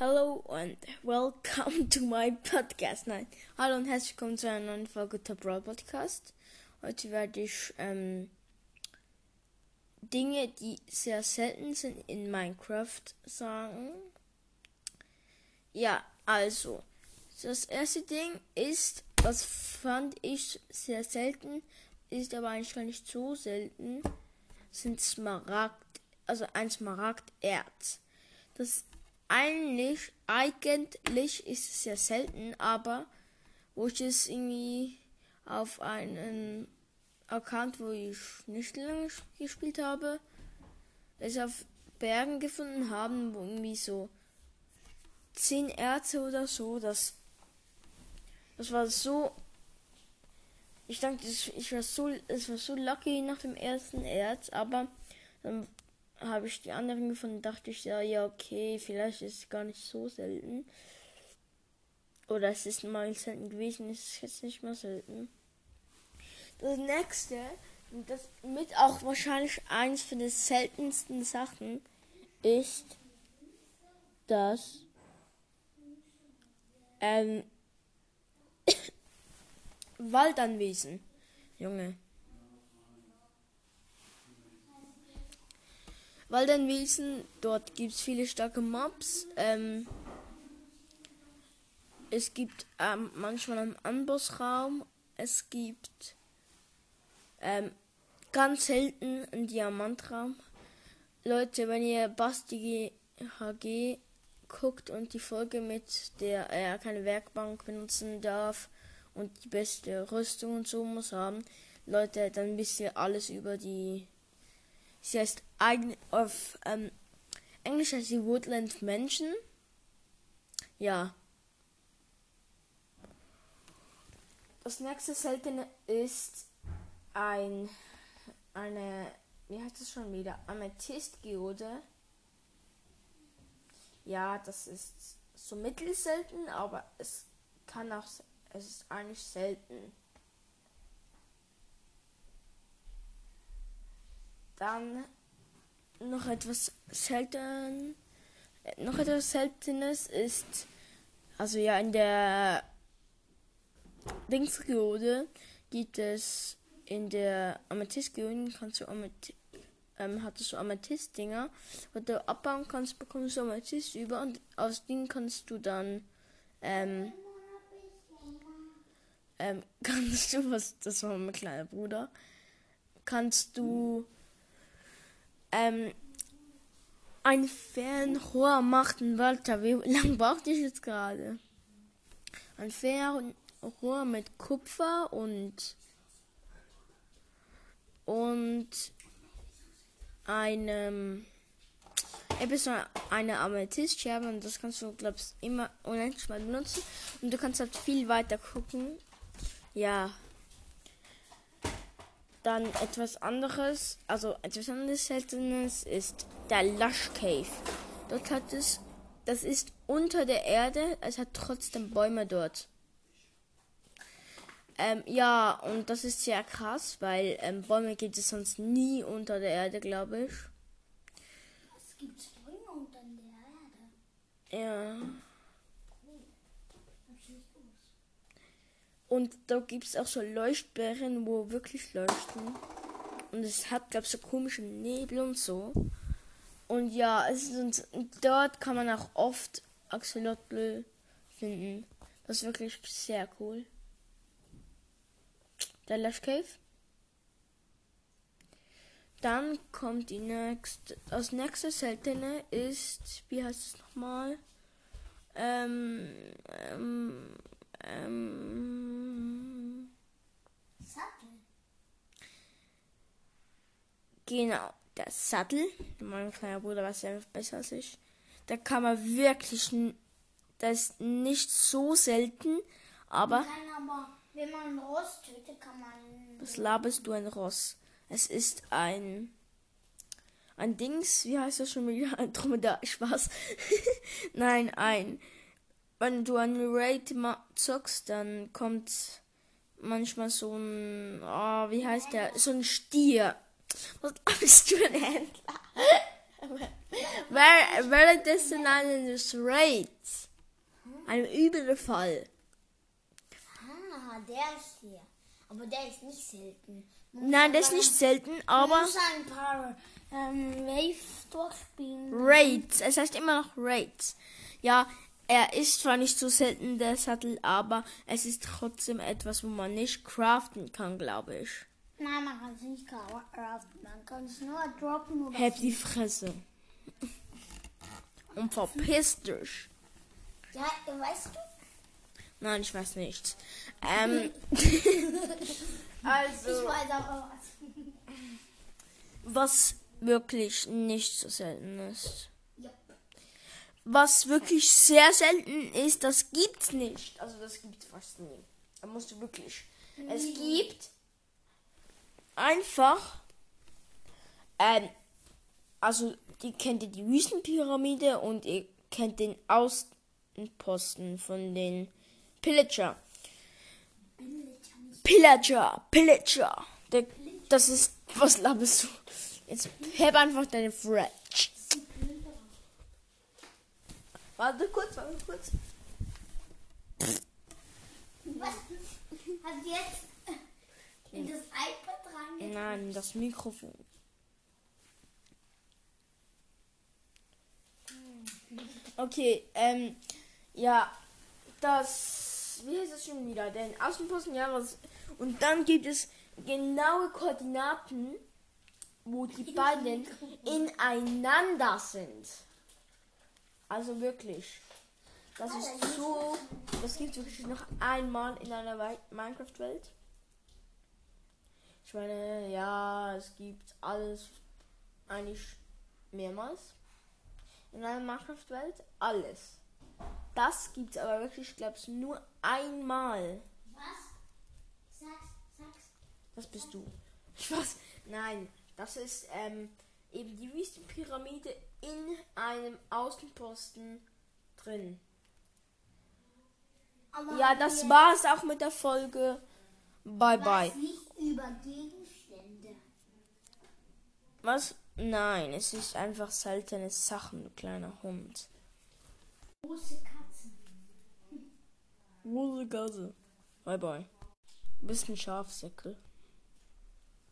Hello and welcome to my podcast. Nein, hallo und herzlich willkommen zu einer neuen Folge Top Brawl Podcast. Heute werde ich ähm, Dinge, die sehr selten sind in Minecraft sagen. Ja, also, das erste Ding ist, das fand ich sehr selten, ist aber eigentlich gar nicht so selten, sind Smaragd, also ein Smaragderz. Das eigentlich, eigentlich ist es sehr selten, aber wo ich es irgendwie auf einen Account, wo ich nicht lange gespielt habe, es auf Bergen gefunden haben, wo irgendwie so zehn Erze oder so, das, das war so, ich dachte, ich war so, es war so lucky nach dem ersten Erz, aber dann habe ich die anderen gefunden, dachte ich ja, ja, okay, vielleicht ist es gar nicht so selten. Oder es ist mal selten gewesen, ist es jetzt nicht mehr selten. Das nächste, das mit auch wahrscheinlich eins von den seltensten Sachen, ist das ähm, Waldanwesen. Junge. Waldenwiesen, dort gibt es viele starke Mobs. Ähm, es gibt ähm, manchmal einen Anbossraum. Es gibt ähm, ganz selten einen Diamantraum. Leute, wenn ihr Basti HG guckt und die Folge mit der er keine Werkbank benutzen darf und die beste Rüstung und so muss haben, Leute, dann wisst ihr alles über die Sie heißt auf ähm, Englisch heißt sie Woodland Mansion. Ja. Das nächste seltene ist ein eine wie heißt das schon wieder Amethystgeode. Ja, das ist so mittelselten, aber es kann auch es ist eigentlich selten. Dann noch etwas selten, noch etwas Seltenes ist, also ja, in der Dingsgeode gibt es in der Amethystgeode kannst du Amethyst, ähm, hattest du Amethyst-Dinger, wo du abbauen kannst, bekommst du Amethyst über und aus denen kannst du dann ähm, ähm, kannst du was, das war mein kleiner Bruder, kannst du ähm, ein Fernrohr macht ein Walter. Wie lange braucht ich jetzt gerade? Ein Fernrohr mit Kupfer und und einem so eine Amethystscherbe und das kannst du glaubst immer unendlich mal benutzen und du kannst halt viel weiter gucken. Ja, dann etwas anderes, also etwas anderes Seltenes ist der Lush Cave. Dort hat es, das ist unter der Erde, es hat trotzdem Bäume dort. Ähm, ja, und das ist sehr krass, weil ähm, Bäume gibt es sonst nie unter der Erde, glaube ich. Es gibt Bäume unter der Erde. Ja. Und da gibt es auch so Leuchtbären, wo wirklich leuchten. Und es hat, glaube ich, so komische Nebel und so. Und ja, es ist, dort kann man auch oft Axolotl finden. Das ist wirklich sehr cool. Der Lush Cave. Dann kommt die nächste. Das nächste seltene ist, wie heißt es nochmal? Ähm, ähm, Sattel. Genau, der Sattel. Mein kleiner Bruder weiß ja besser als ich. Da kann man wirklich, das ist nicht so selten, aber. aber wenn man ein Ross tötet, kann man. Was laberst du ein Ross? Es ist ein ein Dings, wie heißt das schon wieder? Ein Dromedar, Spaß. Nein, ein wenn du ein Raid zockst, dann kommt manchmal so ein, oh, wie heißt der, so ein Stier. Was bist du ein Händler? Währenddessen eines Raids. Ein Überfall. Ah, der ist hier. Aber der ist nicht selten. Nein, das ist nicht selten, Man aber muss ein paar ähm, Waves durchspielen. Raids. Es heißt immer noch Raids. Ja, er ist zwar nicht so selten, der Sattel, aber es ist trotzdem etwas, wo man nicht craften kann, glaube ich. Nein, man kann es nicht craften. Man kann es nur droppen oder Heb die Fresse. Und verpiss dich. Ja, weißt du? Nein, ich weiß nicht. Ähm, also. Ich weiß aber was. was wirklich nicht so selten ist. Ja. Was wirklich sehr selten ist, das gibt's nicht. Also das gibt's fast nie. Da musst du wirklich. Es gibt einfach, ähm, also die kennt ihr die Wüstenpyramide und ihr kennt den Außenposten von den Pillager. Pillager, Pillager. Der, das ist, was laberst du? Jetzt heb einfach deine Fretch. Warte kurz, warte kurz. Was? Hast jetzt in das iPad rein? Nein, das Mikrofon. Okay, ähm, ja, das, wie heißt das schon wieder? Den Außenposten, ja, was, und dann gibt es genaue Koordinaten, wo die beiden ineinander sind. Also wirklich. Das ist so, das gibt es wirklich noch einmal in einer Minecraft-Welt. Ich meine, ja, es gibt alles eigentlich mehrmals in einer Minecraft-Welt. Alles. Das gibt es aber wirklich, ich glaube ich, nur einmal. Was? Sag's, sag's. Das bist du. Was? Nein, das ist ähm, eben die Wüstenpyramide in einem Außenposten drin. Aber Ja, das war's auch mit der Folge. Bye bye. Was nicht über Gegenstände. Was? Nein, es ist einfach seltene Sachen, du kleiner Hund. Große Katzen. Große Gase. Bye bye. Ein Schafsäckel.